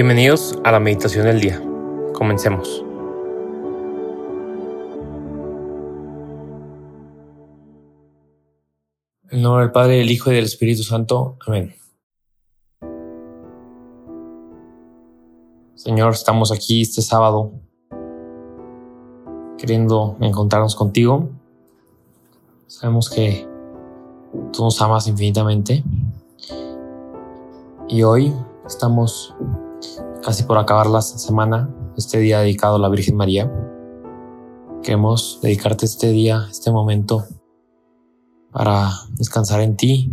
Bienvenidos a la meditación del día. Comencemos. En nombre del Padre, del Hijo y del Espíritu Santo. Amén. Señor, estamos aquí este sábado queriendo encontrarnos contigo. Sabemos que tú nos amas infinitamente. Y hoy estamos casi por acabar la semana, este día dedicado a la Virgen María. Queremos dedicarte este día, este momento, para descansar en ti,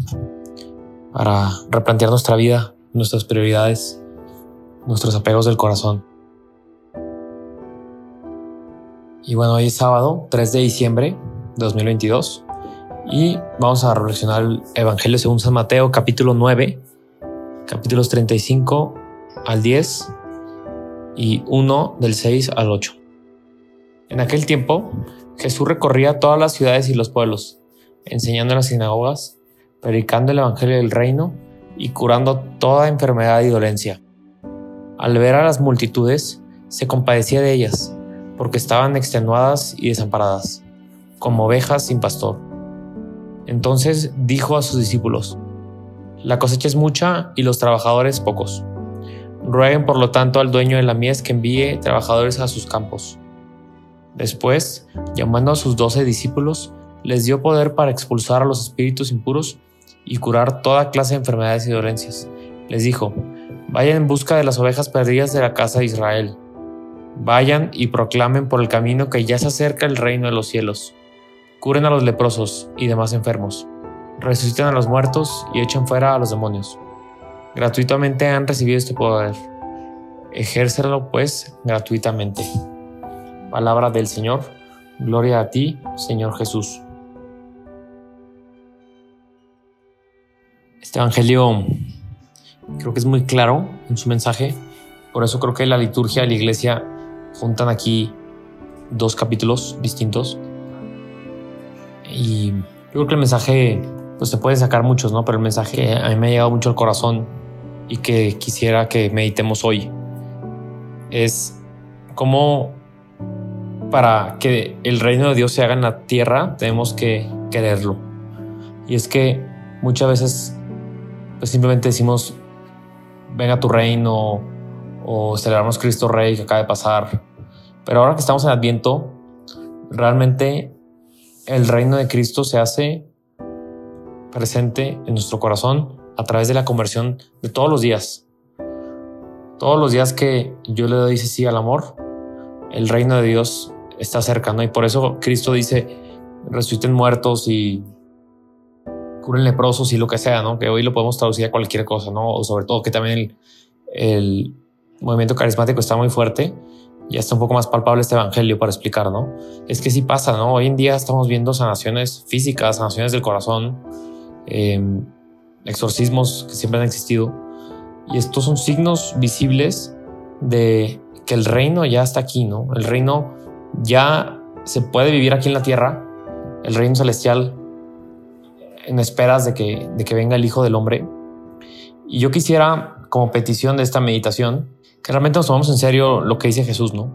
para replantear nuestra vida, nuestras prioridades, nuestros apegos del corazón. Y bueno, hoy es sábado 3 de diciembre de 2022 y vamos a reflexionar el Evangelio según San Mateo capítulo 9 capítulos 35 al 10 y 1 del 6 al 8. En aquel tiempo, Jesús recorría todas las ciudades y los pueblos, enseñando en las sinagogas, predicando el Evangelio del Reino y curando toda enfermedad y dolencia. Al ver a las multitudes, se compadecía de ellas, porque estaban extenuadas y desamparadas, como ovejas sin pastor. Entonces dijo a sus discípulos, la cosecha es mucha y los trabajadores pocos. Rueguen por lo tanto al dueño de la mies que envíe trabajadores a sus campos. Después, llamando a sus doce discípulos, les dio poder para expulsar a los espíritus impuros y curar toda clase de enfermedades y dolencias. Les dijo, vayan en busca de las ovejas perdidas de la casa de Israel. Vayan y proclamen por el camino que ya se acerca el reino de los cielos. Curen a los leprosos y demás enfermos resucitan a los muertos y echan fuera a los demonios. Gratuitamente han recibido este poder. Ejércelo pues gratuitamente. Palabra del Señor. Gloria a ti, Señor Jesús. Este Evangelio creo que es muy claro en su mensaje. Por eso creo que la liturgia de la iglesia juntan aquí dos capítulos distintos. Y yo creo que el mensaje pues se puede sacar muchos, ¿no? Pero el mensaje a mí me ha llegado mucho al corazón y que quisiera que meditemos hoy es cómo para que el reino de Dios se haga en la tierra tenemos que quererlo. Y es que muchas veces pues simplemente decimos, venga tu reino o celebramos Cristo Rey que acaba de pasar. Pero ahora que estamos en Adviento, realmente el reino de Cristo se hace presente en nuestro corazón a través de la conversión de todos los días. Todos los días que yo le doy sí al amor, el reino de Dios está cerca, ¿no? Y por eso Cristo dice, resuciten muertos y curen leprosos y lo que sea, ¿no? Que hoy lo podemos traducir a cualquier cosa, ¿no? O sobre todo que también el, el movimiento carismático está muy fuerte y está un poco más palpable este evangelio para explicar, ¿no? Es que sí pasa, ¿no? Hoy en día estamos viendo sanaciones físicas, sanaciones del corazón, Em, exorcismos que siempre han existido. Y estos son signos visibles de que el reino ya está aquí, ¿no? El reino ya se puede vivir aquí en la tierra, el reino celestial, en esperas de que, de que venga el Hijo del Hombre. Y yo quisiera, como petición de esta meditación, que realmente nos tomemos en serio lo que dice Jesús, ¿no?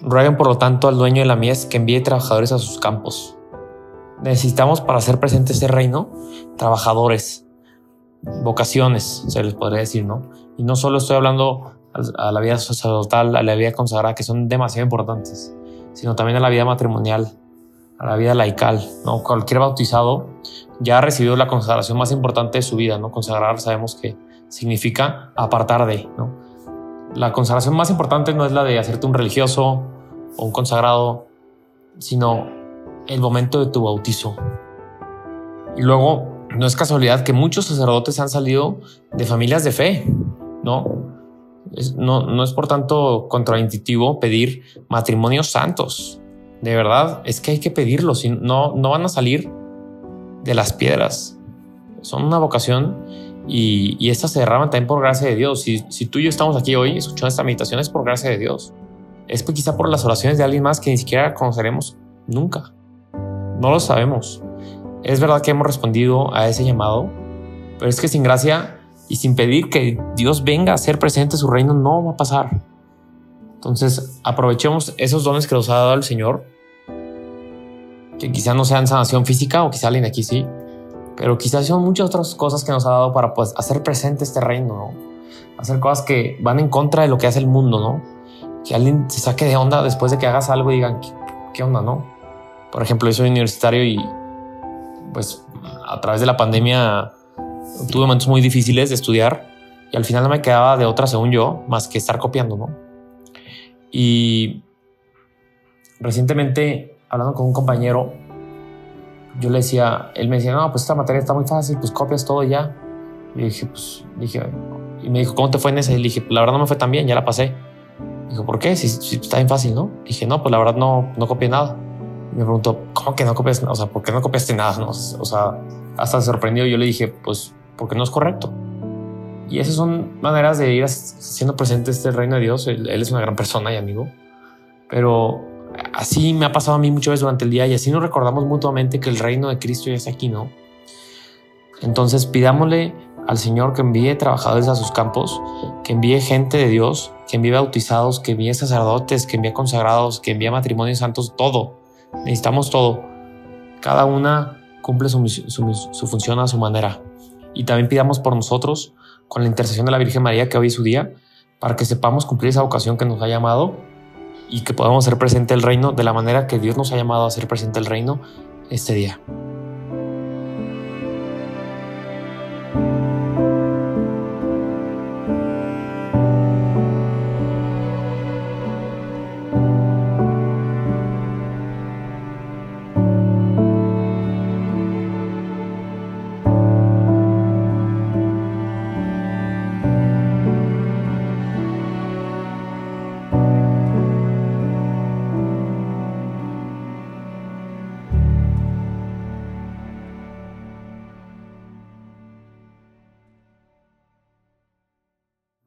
Rueguen por lo tanto al dueño de la mies que envíe trabajadores a sus campos necesitamos para hacer presente ese reino trabajadores, vocaciones, se les podría decir, ¿no? Y no solo estoy hablando a la vida sacerdotal, a la vida consagrada, que son demasiado importantes, sino también a la vida matrimonial, a la vida laical, ¿no? Cualquier bautizado ya ha recibido la consagración más importante de su vida, ¿no? Consagrar sabemos que significa apartar de, ¿no? La consagración más importante no es la de hacerte un religioso o un consagrado, sino el momento de tu bautizo. Y luego, no es casualidad que muchos sacerdotes han salido de familias de fe, ¿no? no, no es por tanto contraintuitivo pedir matrimonios santos. De verdad, es que hay que pedirlo, si no, no van a salir de las piedras. Son una vocación y, y esta se derrama también por gracia de Dios. Si, si tú y yo estamos aquí hoy escuchando esta meditación es por gracia de Dios. Es quizá por las oraciones de alguien más que ni siquiera conoceremos nunca. No lo sabemos. Es verdad que hemos respondido a ese llamado, pero es que sin gracia y sin pedir que Dios venga a ser presente su reino, no va a pasar. Entonces, aprovechemos esos dones que nos ha dado el Señor, que quizá no sean sanación física o quizá alguien aquí sí, pero quizás son muchas otras cosas que nos ha dado para pues, hacer presente este reino, ¿no? hacer cosas que van en contra de lo que hace el mundo, ¿no? Que alguien se saque de onda después de que hagas algo y digan, ¿qué, qué onda, no? Por ejemplo, yo soy universitario y pues a través de la pandemia tuve momentos muy difíciles de estudiar y al final no me quedaba de otra, según yo, más que estar copiando, ¿no? Y recientemente, hablando con un compañero, yo le decía, él me decía, no, pues esta materia está muy fácil, pues copias todo ya. Y dije, pues, dije, y me dijo, ¿cómo te fue en esa? Y le dije, la verdad no me fue tan bien, ya la pasé. Dijo, ¿por qué? Si, si está bien fácil, ¿no? dije, no, pues la verdad no, no copié nada. Me preguntó, ¿cómo que no copias? O sea, ¿por qué no copiaste nada? No? O sea, hasta se sorprendió. Yo le dije, pues porque no es correcto. Y esas son maneras de ir siendo presente este reino de Dios. Él, es una gran persona y amigo. Pero así me ha pasado a mí muchas veces durante el día y así nos recordamos mutuamente que el reino de Cristo ya está aquí, ¿no? Entonces pidámosle al Señor que envíe trabajadores a sus campos, que envíe gente de Dios, que envíe bautizados, que envíe sacerdotes, que envíe consagrados, que envíe matrimonios santos, todo. Necesitamos todo. Cada una cumple su, función a su manera. Y también pidamos por nosotros, con la intercesión de la Virgen María, que hoy es su día, para que sepamos cumplir esa vocación que nos ha llamado y que podamos ser presente el reino de la manera que Dios nos ha llamado a ser presente el reino este día.